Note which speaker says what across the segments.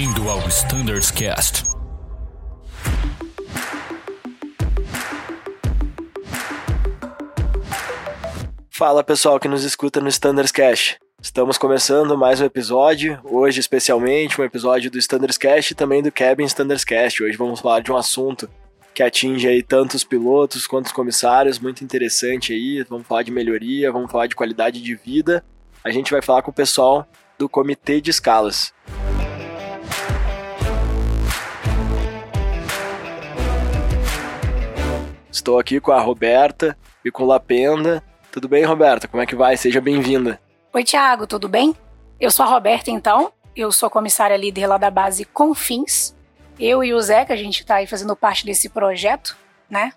Speaker 1: Bem-vindo ao Standards Cast.
Speaker 2: Fala pessoal que nos escuta no Standards Cast. Estamos começando mais um episódio, hoje especialmente um episódio do Standards Cast e também do Cabin Standards Cast. Hoje vamos falar de um assunto que atinge aí tanto os pilotos quanto os comissários, muito interessante aí. Vamos falar de melhoria, vamos falar de qualidade de vida. A gente vai falar com o pessoal do Comitê de Escalas. Estou aqui com a Roberta e com o Lapenda. Tudo bem, Roberta? Como é que vai? Seja bem-vinda.
Speaker 3: Oi, Thiago, tudo bem? Eu sou a Roberta, então. Eu sou comissária líder lá da base Confins. Eu e o Zeca, a gente está aí fazendo parte desse projeto, né?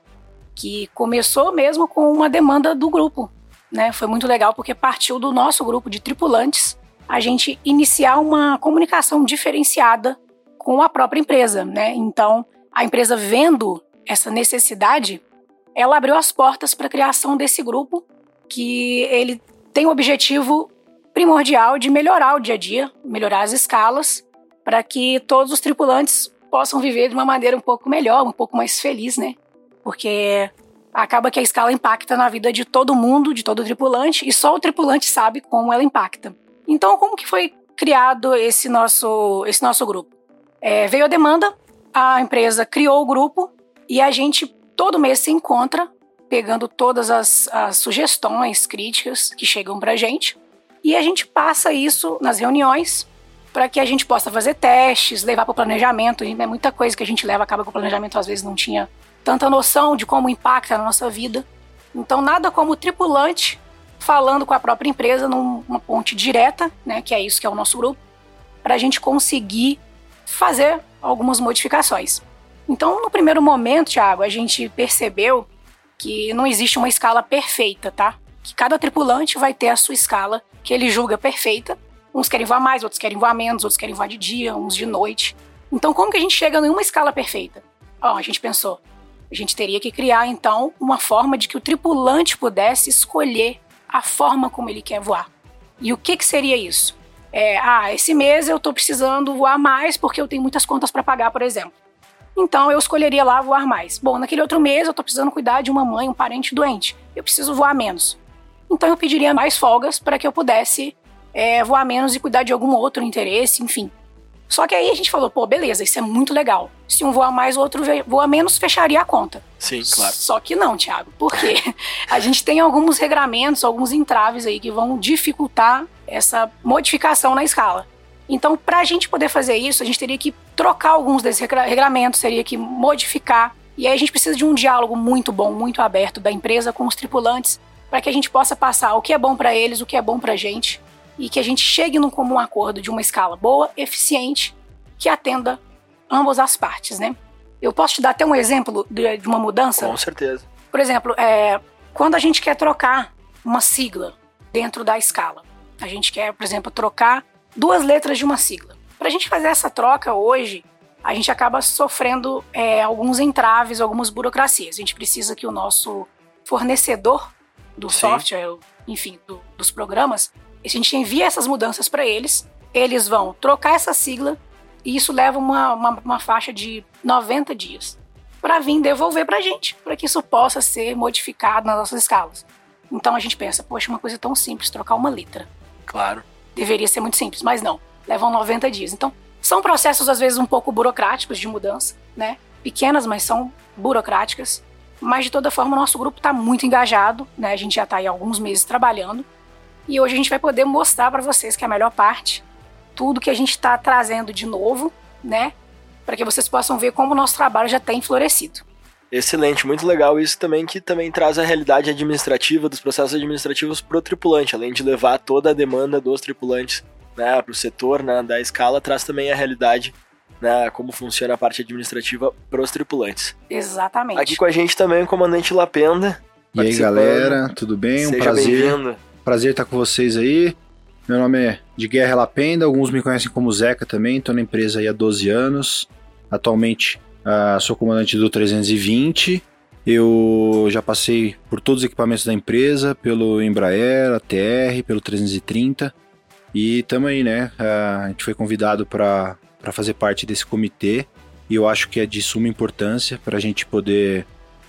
Speaker 3: Que começou mesmo com uma demanda do grupo, né? Foi muito legal porque partiu do nosso grupo de tripulantes a gente iniciar uma comunicação diferenciada com a própria empresa, né? Então, a empresa vendo essa necessidade, ela abriu as portas para a criação desse grupo, que ele tem o objetivo primordial de melhorar o dia a dia, melhorar as escalas, para que todos os tripulantes possam viver de uma maneira um pouco melhor, um pouco mais feliz, né? Porque acaba que a escala impacta na vida de todo mundo, de todo tripulante, e só o tripulante sabe como ela impacta. Então, como que foi criado esse nosso, esse nosso grupo? É, veio a demanda, a empresa criou o grupo e a gente todo mês se encontra pegando todas as, as sugestões, críticas que chegam para a gente e a gente passa isso nas reuniões para que a gente possa fazer testes, levar para o planejamento. É muita coisa que a gente leva, acaba que o planejamento às vezes não tinha tanta noção de como impacta na nossa vida. Então, nada como tripulante falando com a própria empresa numa ponte direta, né, que é isso que é o nosso grupo, para a gente conseguir fazer algumas modificações. Então, no primeiro momento, Thiago, a gente percebeu que não existe uma escala perfeita, tá? Que cada tripulante vai ter a sua escala que ele julga perfeita. Uns querem voar mais, outros querem voar menos, outros querem voar de dia, uns de noite. Então, como que a gente chega em uma escala perfeita? Ó, a gente pensou, a gente teria que criar então uma forma de que o tripulante pudesse escolher a forma como ele quer voar. E o que, que seria isso? É, ah, esse mês eu estou precisando voar mais porque eu tenho muitas contas para pagar, por exemplo. Então eu escolheria lá voar mais. Bom, naquele outro mês eu estou precisando cuidar de uma mãe, um parente doente. Eu preciso voar menos. Então eu pediria mais folgas para que eu pudesse é, voar menos e cuidar de algum outro interesse, enfim. Só que aí a gente falou, pô, beleza, isso é muito legal. Se um voar mais, o outro voa menos, fecharia a conta.
Speaker 2: Sim, claro.
Speaker 3: Só que não, Thiago. Por quê? a gente tem alguns regramentos, alguns entraves aí que vão dificultar essa modificação na escala. Então, para a gente poder fazer isso, a gente teria que trocar alguns desses regramentos, teria que modificar. E aí a gente precisa de um diálogo muito bom, muito aberto da empresa com os tripulantes, para que a gente possa passar o que é bom para eles, o que é bom para a gente, e que a gente chegue num comum acordo de uma escala boa, eficiente, que atenda ambas as partes, né? Eu posso te dar até um exemplo de, de uma mudança?
Speaker 2: Com certeza.
Speaker 3: Por exemplo, é, quando a gente quer trocar uma sigla dentro da escala, a gente quer, por exemplo, trocar duas letras de uma sigla. Para a gente fazer essa troca hoje, a gente acaba sofrendo é, alguns entraves, algumas burocracias. A gente precisa que o nosso fornecedor do Sim. software, enfim, do, dos programas, a gente envia essas mudanças para eles, eles vão trocar essa sigla e isso leva uma, uma, uma faixa de 90 dias para vir devolver para a gente, para que isso possa ser modificado nas nossas escalas. Então a gente pensa, poxa, uma coisa tão simples, trocar uma letra.
Speaker 2: Claro.
Speaker 3: Deveria ser muito simples, mas não. Levam 90 dias. Então, são processos às vezes um pouco burocráticos de mudança, né? Pequenas, mas são burocráticas. Mas de toda forma, o nosso grupo está muito engajado, né? A gente já está aí há alguns meses trabalhando e hoje a gente vai poder mostrar para vocês que é a melhor parte, tudo que a gente está trazendo de novo, né? Para que vocês possam ver como o nosso trabalho já tem florescido.
Speaker 2: Excelente, muito legal isso também que também traz a realidade administrativa dos processos administrativos para o tripulante, além de levar toda a demanda dos tripulantes né, para o setor né, da escala, traz também a realidade, né, como funciona a parte administrativa para os tripulantes.
Speaker 3: Exatamente.
Speaker 2: Aqui com a gente também o comandante Lapenda.
Speaker 4: E aí galera, tudo bem? Um
Speaker 2: Seja
Speaker 4: prazer. Prazer estar com vocês aí. Meu nome é de Guerra Lapenda, alguns me conhecem como Zeca também, estou na empresa aí há 12 anos. Atualmente uh, sou comandante do 320. Eu já passei por todos os equipamentos da empresa, pelo Embraer, ATR, pelo 330. E aí, né? Uh, a gente foi convidado para para fazer parte desse comitê e eu acho que é de suma importância para a gente poder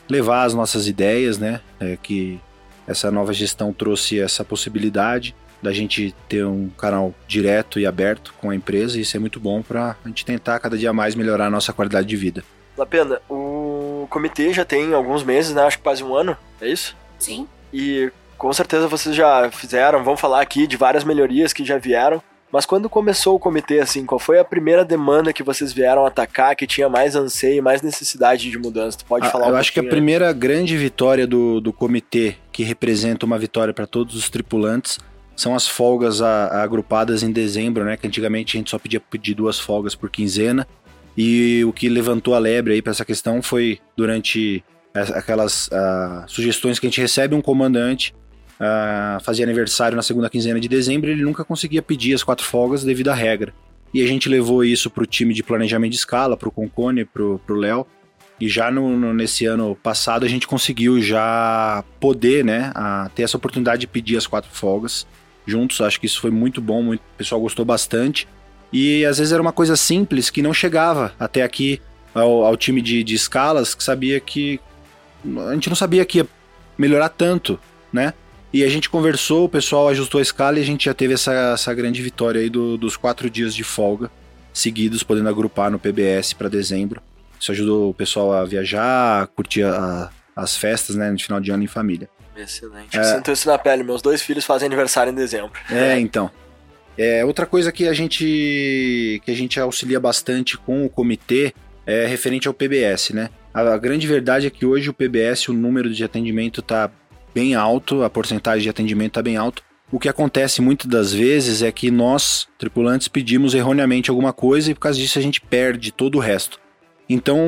Speaker 4: levar as nossas ideias, né? É, que essa nova gestão trouxe essa possibilidade da gente ter um canal direto e aberto com a empresa e isso é muito bom para a gente tentar cada dia mais melhorar a nossa qualidade de vida.
Speaker 2: Lapenda, o comitê já tem alguns meses, né? Acho que quase um ano, é isso?
Speaker 3: Sim.
Speaker 2: E com certeza vocês já fizeram, vão falar aqui de várias melhorias que já vieram. Mas quando começou o comitê, assim, qual foi a primeira demanda que vocês vieram atacar, que tinha mais anseio, mais necessidade de mudança? Tu pode
Speaker 4: ah,
Speaker 2: falar um
Speaker 4: Eu acho que a primeira grande vitória do, do comitê, que representa uma vitória para todos os tripulantes, são as folgas a, a agrupadas em dezembro, né? Que antigamente a gente só podia pedir duas folgas por quinzena. E o que levantou a lebre aí para essa questão foi durante aquelas uh, sugestões que a gente recebe um comandante uh, fazia aniversário na segunda quinzena de dezembro, ele nunca conseguia pedir as quatro folgas devido à regra. E a gente levou isso para o time de planejamento de escala, para o Concone, para o Léo. E já no, no, nesse ano passado a gente conseguiu já poder, né, a, ter essa oportunidade de pedir as quatro folgas juntos. Acho que isso foi muito bom, muito, o pessoal gostou bastante. E às vezes era uma coisa simples que não chegava até aqui ao, ao time de, de escalas, que sabia que a gente não sabia que ia melhorar tanto, né? E a gente conversou, o pessoal ajustou a escala e a gente já teve essa, essa grande vitória aí do, dos quatro dias de folga seguidos, podendo agrupar no PBS para dezembro. Isso ajudou o pessoal a viajar, a curtir a, as festas, né, no final de ano em família.
Speaker 2: Excelente. É, sinto isso na pele. Meus dois filhos fazem aniversário em dezembro.
Speaker 4: É, então. É, outra coisa que a gente que a gente auxilia bastante com o comitê é referente ao PBS, né? A, a grande verdade é que hoje o PBS, o número de atendimento está bem alto, a porcentagem de atendimento está bem alto. O que acontece muitas das vezes é que nós, tripulantes, pedimos erroneamente alguma coisa e por causa disso a gente perde todo o resto. Então,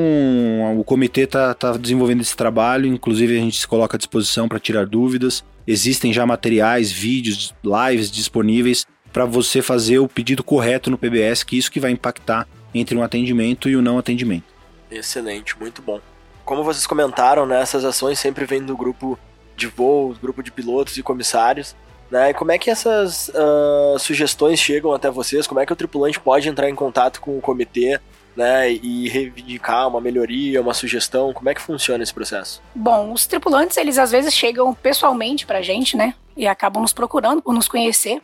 Speaker 4: o comitê está tá desenvolvendo esse trabalho, inclusive a gente se coloca à disposição para tirar dúvidas. Existem já materiais, vídeos, lives disponíveis para você fazer o pedido correto no PBS, que isso que vai impactar entre um atendimento e o não atendimento.
Speaker 2: Excelente, muito bom. Como vocês comentaram, né, essas ações sempre vêm do grupo de voo, grupo de pilotos e comissários. Né? E como é que essas uh, sugestões chegam até vocês? Como é que o tripulante pode entrar em contato com o comitê né, e reivindicar uma melhoria, uma sugestão? Como é que funciona esse processo?
Speaker 3: Bom, os tripulantes, eles às vezes chegam pessoalmente pra gente, né? E acabam nos procurando por nos conhecer.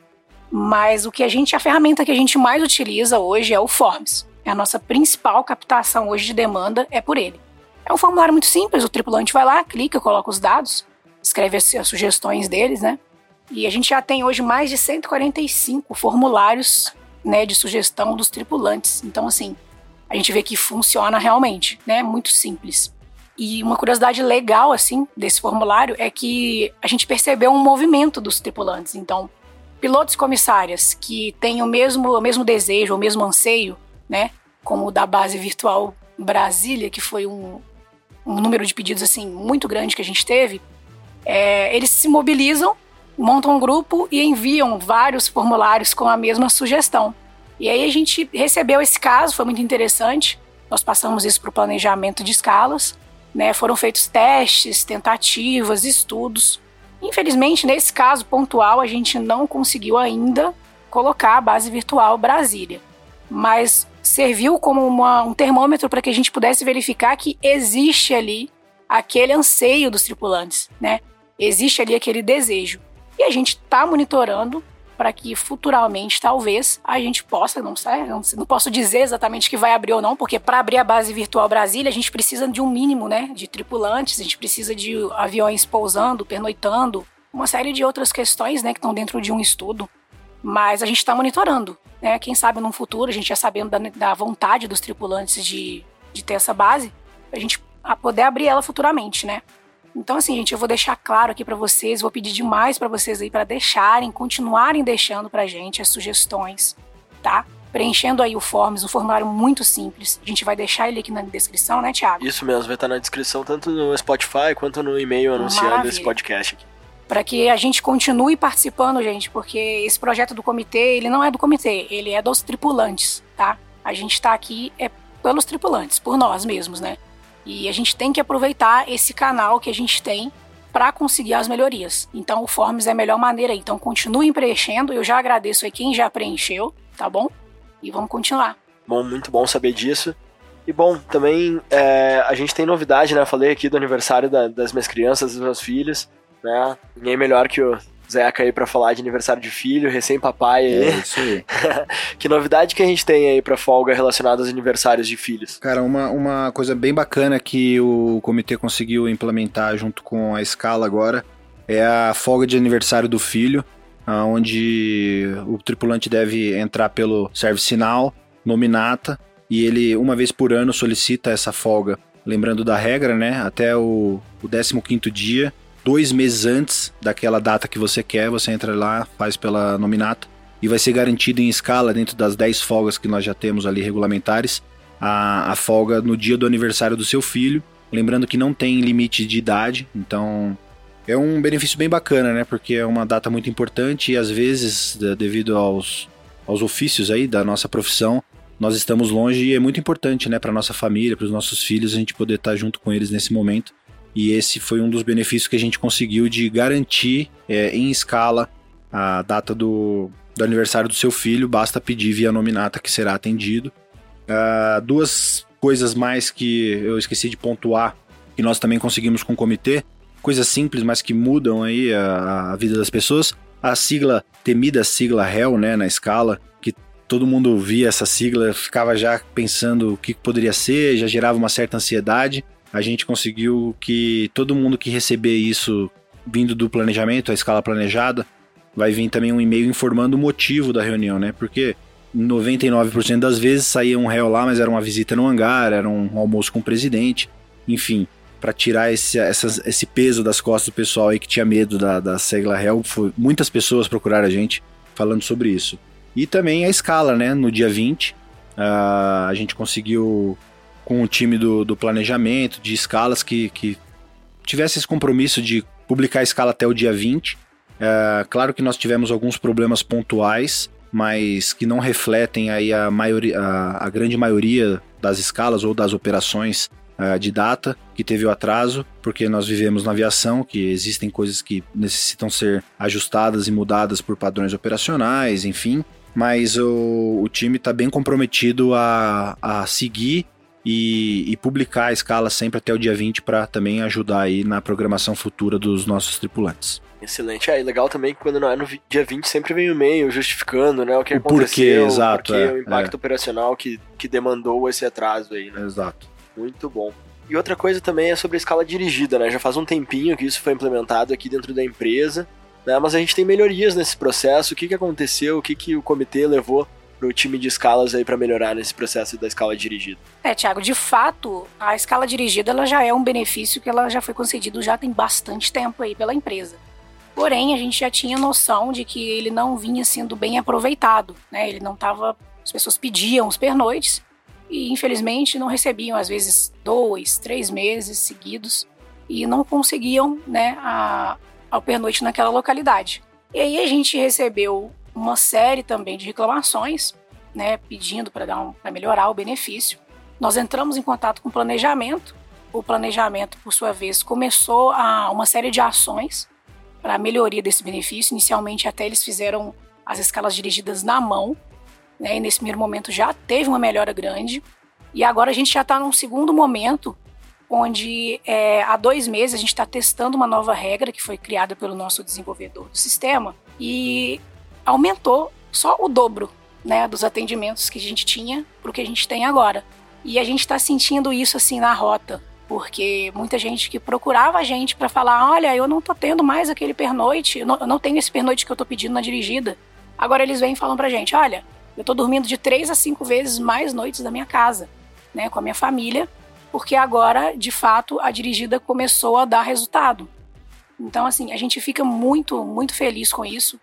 Speaker 3: Mas o que a gente, a ferramenta que a gente mais utiliza hoje é o Forms. É a nossa principal captação hoje de demanda é por ele. É um formulário muito simples, o tripulante vai lá, clica, coloca os dados, escreve as, as sugestões deles, né? E a gente já tem hoje mais de 145 formulários né, de sugestão dos tripulantes. Então, assim, a gente vê que funciona realmente, né? Muito simples. E uma curiosidade legal, assim, desse formulário é que a gente percebeu um movimento dos tripulantes. Então, pilotos e comissárias que têm o mesmo, o mesmo desejo, o mesmo anseio, né? Como o da base virtual Brasília, que foi um, um número de pedidos, assim, muito grande que a gente teve, é, eles se mobilizam, montam um grupo e enviam vários formulários com a mesma sugestão. E aí a gente recebeu esse caso, foi muito interessante. Nós passamos isso para o planejamento de escalas. Né? Foram feitos testes, tentativas, estudos. Infelizmente, nesse caso pontual, a gente não conseguiu ainda colocar a base virtual Brasília. Mas serviu como uma, um termômetro para que a gente pudesse verificar que existe ali aquele anseio dos tripulantes, né? Existe ali aquele desejo. E a gente está monitorando para que futuramente, talvez, a gente possa, não sei, não, não posso dizer exatamente que vai abrir ou não, porque para abrir a base virtual Brasília, a gente precisa de um mínimo, né, de tripulantes, a gente precisa de aviões pousando, pernoitando, uma série de outras questões, né, que estão dentro de um estudo. Mas a gente está monitorando, né? Quem sabe no futuro, a gente já sabendo da, da vontade dos tripulantes de, de ter essa base, a gente poder abrir ela futuramente, né? Então, assim, gente, eu vou deixar claro aqui para vocês, vou pedir demais para vocês aí para deixarem, continuarem deixando pra gente as sugestões, tá? Preenchendo aí o Forms, um formulário muito simples. A gente vai deixar ele aqui na descrição, né, Thiago?
Speaker 2: Isso mesmo, vai estar na descrição tanto no Spotify quanto no e-mail anunciando Maravilha. esse podcast aqui.
Speaker 3: Para que a gente continue participando, gente, porque esse projeto do comitê, ele não é do comitê, ele é dos tripulantes, tá? A gente está aqui é pelos tripulantes, por nós mesmos, né? E a gente tem que aproveitar esse canal que a gente tem para conseguir as melhorias. Então o Forms é a melhor maneira. Então continuem preenchendo. Eu já agradeço aí quem já preencheu, tá bom? E vamos continuar.
Speaker 2: Bom, muito bom saber disso. E bom, também é, a gente tem novidade, né? Falei aqui do aniversário da, das minhas crianças, dos meus filhos, né? Ninguém melhor que o Zeca aí para falar de aniversário de filho, recém-papai aí.
Speaker 4: É isso aí.
Speaker 2: que novidade que a gente tem aí pra folga relacionada aos aniversários de filhos?
Speaker 4: Cara, uma, uma coisa bem bacana que o comitê conseguiu implementar junto com a escala agora é a folga de aniversário do filho, onde o tripulante deve entrar pelo service sinal, nominata, e ele, uma vez por ano, solicita essa folga. Lembrando da regra, né? Até o, o 15 dia, dois meses antes daquela data que você quer, você entra lá, faz pela nominata e vai ser garantido em escala, dentro das 10 folgas que nós já temos ali regulamentares, a, a folga no dia do aniversário do seu filho. Lembrando que não tem limite de idade, então é um benefício bem bacana, né? Porque é uma data muito importante e às vezes, devido aos, aos ofícios aí da nossa profissão, nós estamos longe e é muito importante, né, para nossa família, para os nossos filhos, a gente poder estar junto com eles nesse momento. E esse foi um dos benefícios que a gente conseguiu de garantir é, em escala a data do, do aniversário do seu filho. Basta pedir via nominata que será atendido. Uh, duas coisas mais que eu esqueci de pontuar que nós também conseguimos com o comitê, coisas simples, mas que mudam aí a, a vida das pessoas. A sigla, temida sigla HEL, né, na escala, que todo mundo via essa sigla, ficava já pensando o que poderia ser, já gerava uma certa ansiedade a gente conseguiu que todo mundo que receber isso vindo do planejamento, a escala planejada, vai vir também um e-mail informando o motivo da reunião, né? Porque 99% das vezes saía um réu lá, mas era uma visita no hangar, era um almoço com o presidente, enfim, para tirar esse, esse peso das costas do pessoal aí que tinha medo da, da sigla réu, foi, muitas pessoas procuraram a gente falando sobre isso. E também a escala, né? No dia 20, uh, ah, a gente conseguiu com o time do, do planejamento, de escalas, que, que tivesse esse compromisso de publicar a escala até o dia 20. É, claro que nós tivemos alguns problemas pontuais, mas que não refletem aí a, maioria, a, a grande maioria das escalas ou das operações uh, de data que teve o atraso, porque nós vivemos na aviação, que existem coisas que necessitam ser ajustadas e mudadas por padrões operacionais, enfim. Mas o, o time está bem comprometido a, a seguir e, e, publicar a escala sempre até o dia 20 para também ajudar aí na programação futura dos nossos tripulantes.
Speaker 2: Excelente. É, e legal também que quando não é no dia 20 sempre vem o e-mail justificando né, o que
Speaker 4: o
Speaker 2: aconteceu,
Speaker 4: porquê, exato,
Speaker 2: porquê,
Speaker 4: é,
Speaker 2: o impacto
Speaker 4: é.
Speaker 2: operacional que, que demandou esse atraso aí, né?
Speaker 4: Exato.
Speaker 2: Muito bom. E outra coisa também é sobre a escala dirigida, né? Já faz um tempinho que isso foi implementado aqui dentro da empresa, né? Mas a gente tem melhorias nesse processo. O que, que aconteceu? O que, que o comitê levou para o time de escalas aí para melhorar nesse processo da escala dirigida.
Speaker 3: É, Thiago, de fato, a escala dirigida ela já é um benefício que ela já foi concedido já tem bastante tempo aí pela empresa. Porém, a gente já tinha noção de que ele não vinha sendo bem aproveitado, né? Ele não estava, as pessoas pediam os pernoites e infelizmente não recebiam às vezes dois, três meses seguidos e não conseguiam, né, a, ao pernoite naquela localidade. E aí a gente recebeu uma série também de reclamações, né, pedindo para um, melhorar o benefício. Nós entramos em contato com o planejamento. O planejamento, por sua vez, começou a uma série de ações para a melhoria desse benefício. Inicialmente, até eles fizeram as escalas dirigidas na mão, né, e nesse primeiro momento já teve uma melhora grande. E agora a gente já está num segundo momento, onde é, há dois meses a gente está testando uma nova regra que foi criada pelo nosso desenvolvedor do sistema. E aumentou só o dobro né, dos atendimentos que a gente tinha para o que a gente tem agora. E a gente está sentindo isso assim na rota, porque muita gente que procurava a gente para falar: olha, eu não tô tendo mais aquele pernoite, eu não, eu não tenho esse pernoite que eu tô pedindo na dirigida. Agora eles vêm e falam pra gente: olha, eu tô dormindo de três a cinco vezes mais noites da minha casa, né, com a minha família, porque agora, de fato, a dirigida começou a dar resultado. Então, assim, a gente fica muito, muito feliz com isso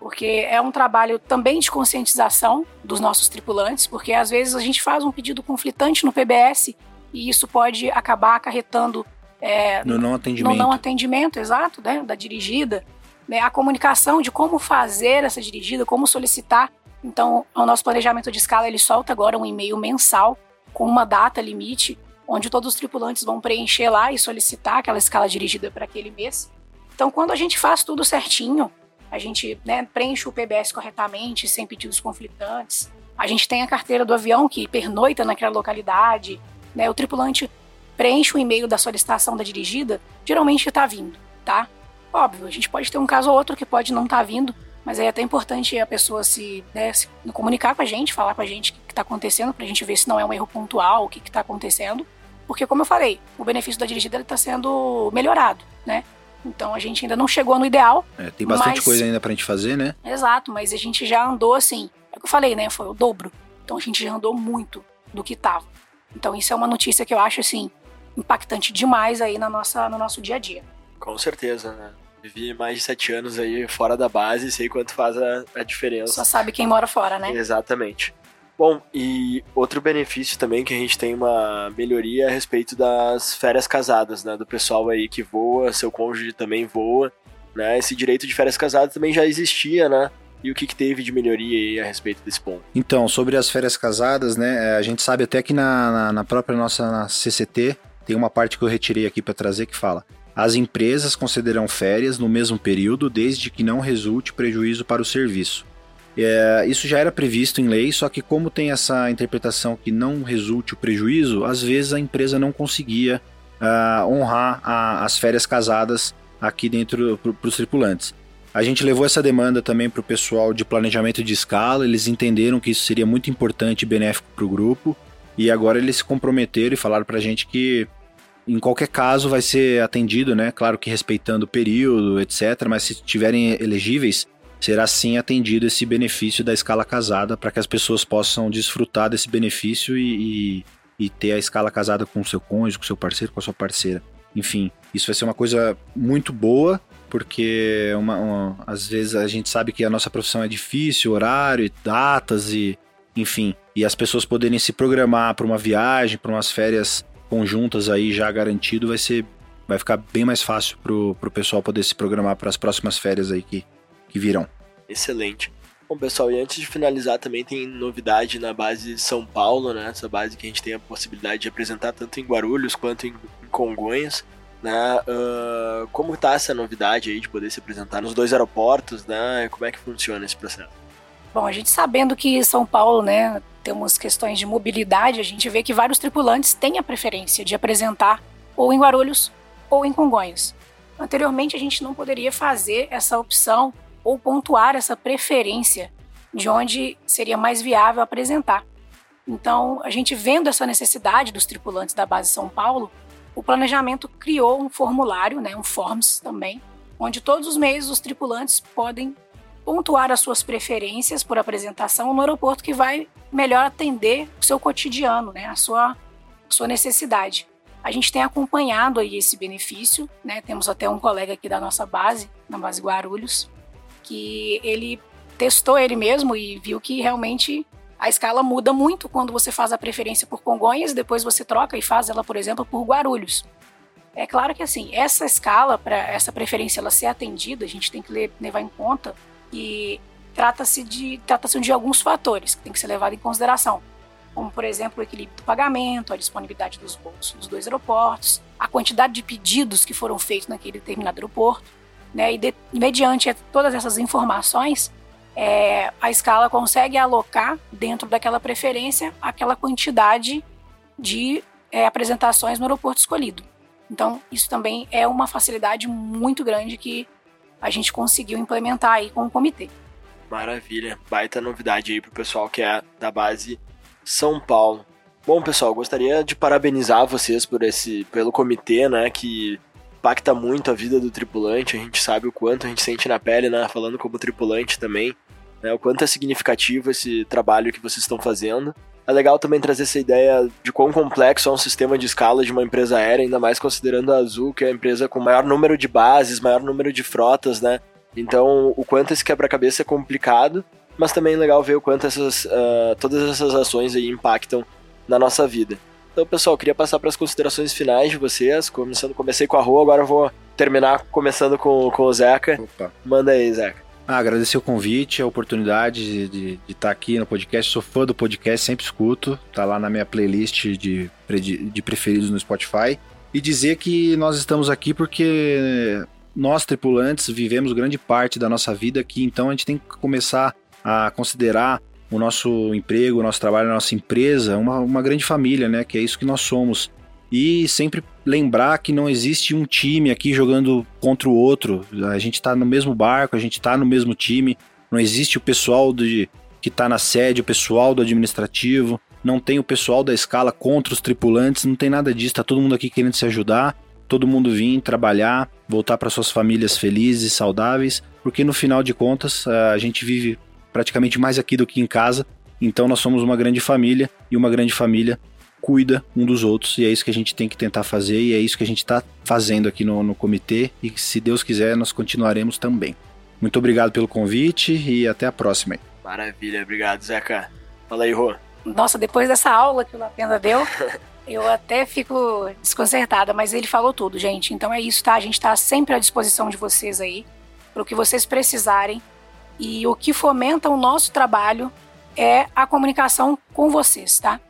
Speaker 3: porque é um trabalho também de conscientização dos nossos tripulantes, porque às vezes a gente faz um pedido conflitante no PBS e isso pode acabar acarretando
Speaker 4: é, no não atendimento,
Speaker 3: no não atendimento exato, né, da dirigida, né, a comunicação de como fazer essa dirigida, como solicitar. Então, o nosso planejamento de escala ele solta agora um e-mail mensal com uma data limite, onde todos os tripulantes vão preencher lá e solicitar aquela escala dirigida para aquele mês. Então, quando a gente faz tudo certinho, a gente né, preenche o PBS corretamente, sem pedidos conflitantes, A gente tem a carteira do avião que pernoita naquela localidade, né? O tripulante preenche o e-mail da solicitação da dirigida, geralmente está vindo, tá? Óbvio, a gente pode ter um caso ou outro que pode não estar tá vindo, mas é até importante a pessoa se, né, se comunicar com a gente, falar com a gente o que está acontecendo, para a gente ver se não é um erro pontual, o que está acontecendo. Porque, como eu falei, o benefício da dirigida está sendo melhorado, né? Então a gente ainda não chegou no ideal.
Speaker 4: É, tem bastante mas... coisa ainda pra gente fazer, né?
Speaker 3: Exato, mas a gente já andou assim. É o que eu falei, né? Foi o dobro. Então a gente já andou muito do que tava. Então isso é uma notícia que eu acho assim impactante demais aí na nossa, no nosso dia a dia.
Speaker 2: Com certeza, né? Vivi mais de sete anos aí fora da base e sei quanto faz a, a diferença.
Speaker 3: Só sabe quem mora fora, né?
Speaker 2: Exatamente. Bom, e outro benefício também que a gente tem uma melhoria a respeito das férias casadas, né? Do pessoal aí que voa, seu cônjuge também voa, né? Esse direito de férias casadas também já existia, né? E o que, que teve de melhoria aí a respeito desse ponto?
Speaker 4: Então, sobre as férias casadas, né? A gente sabe até que na, na, na própria nossa na CCT tem uma parte que eu retirei aqui para trazer que fala: as empresas consideram férias no mesmo período desde que não resulte prejuízo para o serviço. É, isso já era previsto em lei, só que como tem essa interpretação que não resulte o prejuízo, às vezes a empresa não conseguia uh, honrar a, as férias casadas aqui dentro para os tripulantes. A gente levou essa demanda também para o pessoal de planejamento de escala, eles entenderam que isso seria muito importante e benéfico para o grupo, e agora eles se comprometeram e falaram para a gente que em qualquer caso vai ser atendido, né? Claro que respeitando o período, etc. Mas se tiverem elegíveis, será sim atendido esse benefício da escala casada para que as pessoas possam desfrutar desse benefício e, e, e ter a escala casada com o seu cônjuge, com o seu parceiro, com a sua parceira. Enfim, isso vai ser uma coisa muito boa, porque uma, uma, às vezes a gente sabe que a nossa profissão é difícil, horário, datas e enfim, e as pessoas poderem se programar para uma viagem, para umas férias conjuntas aí já garantido, vai ser vai ficar bem mais fácil pro, pro pessoal poder se programar para as próximas férias aí que que virão.
Speaker 2: Excelente. Bom, pessoal, e antes de finalizar, também tem novidade na base São Paulo, né? Essa base que a gente tem a possibilidade de apresentar tanto em Guarulhos quanto em Congonhas, né? Uh, como tá essa novidade aí de poder se apresentar nos dois aeroportos, né? Como é que funciona esse processo?
Speaker 3: Bom, a gente sabendo que São Paulo, né, temos questões de mobilidade, a gente vê que vários tripulantes têm a preferência de apresentar ou em Guarulhos ou em Congonhas. Anteriormente, a gente não poderia fazer essa opção ou pontuar essa preferência de onde seria mais viável apresentar. Então, a gente vendo essa necessidade dos tripulantes da base São Paulo, o planejamento criou um formulário, né, um forms também, onde todos os meses os tripulantes podem pontuar as suas preferências por apresentação no aeroporto que vai melhor atender o seu cotidiano, né, a sua, a sua necessidade. A gente tem acompanhado aí esse benefício, né? Temos até um colega aqui da nossa base, na base Guarulhos, que ele testou ele mesmo e viu que realmente a escala muda muito quando você faz a preferência por Congonhas, depois você troca e faz ela, por exemplo, por Guarulhos. É claro que assim, essa escala, para essa preferência ela ser atendida, a gente tem que levar em conta que trata-se de, trata de alguns fatores que tem que ser levado em consideração, como por exemplo o equilíbrio do pagamento, a disponibilidade dos bolsos dos dois aeroportos, a quantidade de pedidos que foram feitos naquele determinado aeroporto, né? E de, mediante todas essas informações, é, a escala consegue alocar dentro daquela preferência aquela quantidade de é, apresentações no aeroporto escolhido. Então, isso também é uma facilidade muito grande que a gente conseguiu implementar aí com o comitê.
Speaker 2: Maravilha, baita novidade aí pro pessoal que é da base São Paulo. Bom, pessoal, gostaria de parabenizar vocês por esse, pelo comitê, né, que impacta muito a vida do tripulante, a gente sabe o quanto a gente sente na pele, né? Falando como tripulante também, né? O quanto é significativo esse trabalho que vocês estão fazendo. É legal também trazer essa ideia de quão complexo é um sistema de escala de uma empresa aérea, ainda mais considerando a Azul, que é a empresa com maior número de bases, maior número de frotas, né? Então, o quanto esse quebra-cabeça é complicado, mas também é legal ver o quanto essas, uh, todas essas ações aí impactam na nossa vida. Então, pessoal, queria passar para as considerações finais de vocês. Começando, comecei com a Rua, agora vou terminar começando com, com o Zeca. Opa. Manda aí, Zeca.
Speaker 4: Ah, agradecer o convite, a oportunidade de, de, estar aqui no podcast. Sou fã do podcast, sempre escuto. Tá lá na minha playlist de, de preferidos no Spotify. E dizer que nós estamos aqui porque nós, tripulantes, vivemos grande parte da nossa vida aqui, então a gente tem que começar a considerar o nosso emprego, o nosso trabalho, a nossa empresa, uma, uma grande família, né? Que é isso que nós somos. E sempre lembrar que não existe um time aqui jogando contra o outro. A gente está no mesmo barco, a gente está no mesmo time. Não existe o pessoal de, que está na sede, o pessoal do administrativo. Não tem o pessoal da escala contra os tripulantes. Não tem nada disso. Está todo mundo aqui querendo se ajudar. Todo mundo vir trabalhar, voltar para suas famílias felizes, saudáveis. Porque no final de contas, a gente vive praticamente mais aqui do que em casa. Então nós somos uma grande família e uma grande família cuida um dos outros e é isso que a gente tem que tentar fazer e é isso que a gente está fazendo aqui no, no comitê e se Deus quiser nós continuaremos também. Muito obrigado pelo convite e até a próxima.
Speaker 2: Maravilha, obrigado Zeca. Fala aí, Rô.
Speaker 3: Nossa, depois dessa aula que o Lapenda deu, eu até fico desconcertada, mas ele falou tudo, gente. Então é isso, tá? A gente está sempre à disposição de vocês aí, para o que vocês precisarem. E o que fomenta o nosso trabalho é a comunicação com vocês, tá?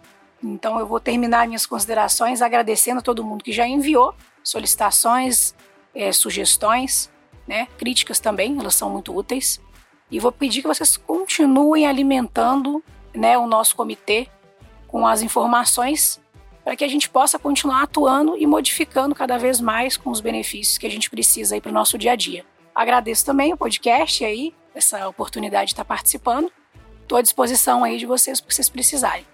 Speaker 3: Então eu vou terminar minhas considerações agradecendo a todo mundo que já enviou solicitações, é, sugestões, né, críticas também, elas são muito úteis. E vou pedir que vocês continuem alimentando né, o nosso comitê com as informações para que a gente possa continuar atuando e modificando cada vez mais com os benefícios que a gente precisa aí para o nosso dia a dia. Agradeço também o podcast aí, essa oportunidade de estar participando. Estou à disposição aí de vocês, para vocês precisarem.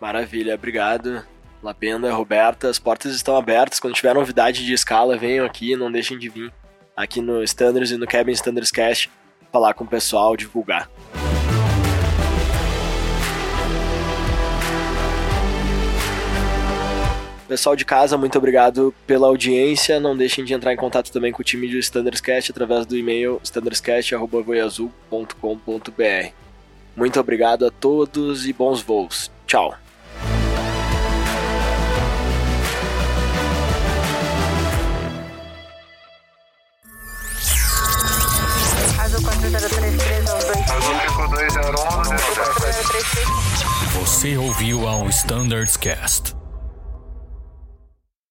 Speaker 2: Maravilha, obrigado. Lapenda, Roberta, as portas estão abertas. Quando tiver novidade de escala, venham aqui, não deixem de vir aqui no Standards e no Cabin Standards Cast falar com o pessoal, divulgar. Pessoal de casa, muito obrigado pela audiência. Não deixem de entrar em contato também com o time do Standardscast através do e-mail standardscast.voiazul.com.br. Muito obrigado a todos e bons voos. Tchau.
Speaker 1: Você ouviu ao Standards Cast.